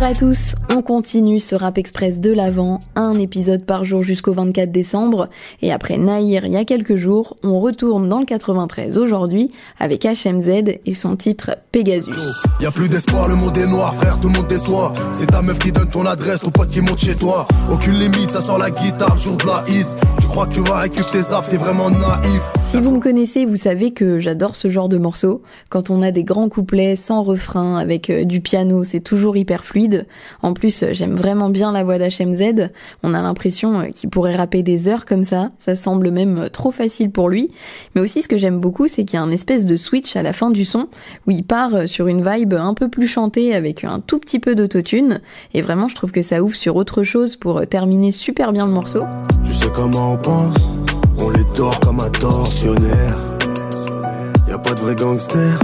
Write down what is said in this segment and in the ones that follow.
Bonjour à tous, on continue ce rap express de l'avant, un épisode par jour jusqu'au 24 décembre, et après Naïr il y a quelques jours, on retourne dans le 93 aujourd'hui avec HMZ et son titre Pegasus. Y a plus d'espoir, le monde est noir, frère, tout le monde déçoit. C'est ta meuf qui donne ton adresse, ton pote qui monte chez toi. Aucune limite, ça sort la guitare, jour de la hit. Tu crois que tu vas récupérer tes affres, t'es vraiment naïf. Si vous me connaissez, vous savez que j'adore ce genre de morceaux. Quand on a des grands couplets sans refrain avec euh, du piano, c'est toujours hyper fluide. En plus, euh, j'aime vraiment bien la voix d'HMZ. On a l'impression euh, qu'il pourrait rapper des heures comme ça. Ça semble même trop facile pour lui. Mais aussi, ce que j'aime beaucoup, c'est qu'il y a un espèce de switch à la fin du son où il part sur une vibe un peu plus chantée avec un tout petit peu d'autotune. Et vraiment, je trouve que ça ouvre sur autre chose pour terminer super bien le morceau. Tu sais comment on pense on les dort comme un tortionnaire. Pas de vrai gangster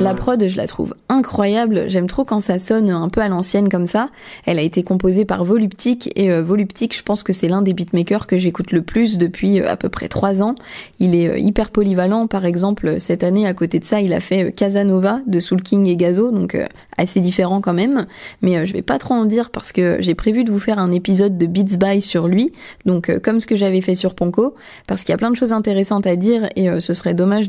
la prod, je la trouve incroyable. J'aime trop quand ça sonne un peu à l'ancienne comme ça. Elle a été composée par Voluptic et euh, Voluptic, je pense que c'est l'un des beatmakers que j'écoute le plus depuis euh, à peu près trois ans. Il est euh, hyper polyvalent. Par exemple, cette année, à côté de ça, il a fait Casanova de Soul King et Gazo, donc assez différent quand même. Mais je vais pas trop en dire parce que j'ai prévu de vous faire un épisode de Beats by sur lui, donc comme ce que j'avais fait sur Ponko, parce qu'il y a plein de choses intéressantes à dire et ce serait dommage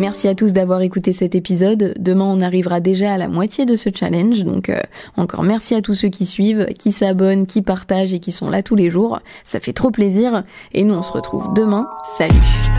Merci à tous d'avoir écouté cet épisode. Demain, on arrivera déjà à la moitié de ce challenge. Donc, euh, encore merci à tous ceux qui suivent, qui s'abonnent, qui partagent et qui sont là tous les jours. Ça fait trop plaisir. Et nous, on se retrouve demain. Salut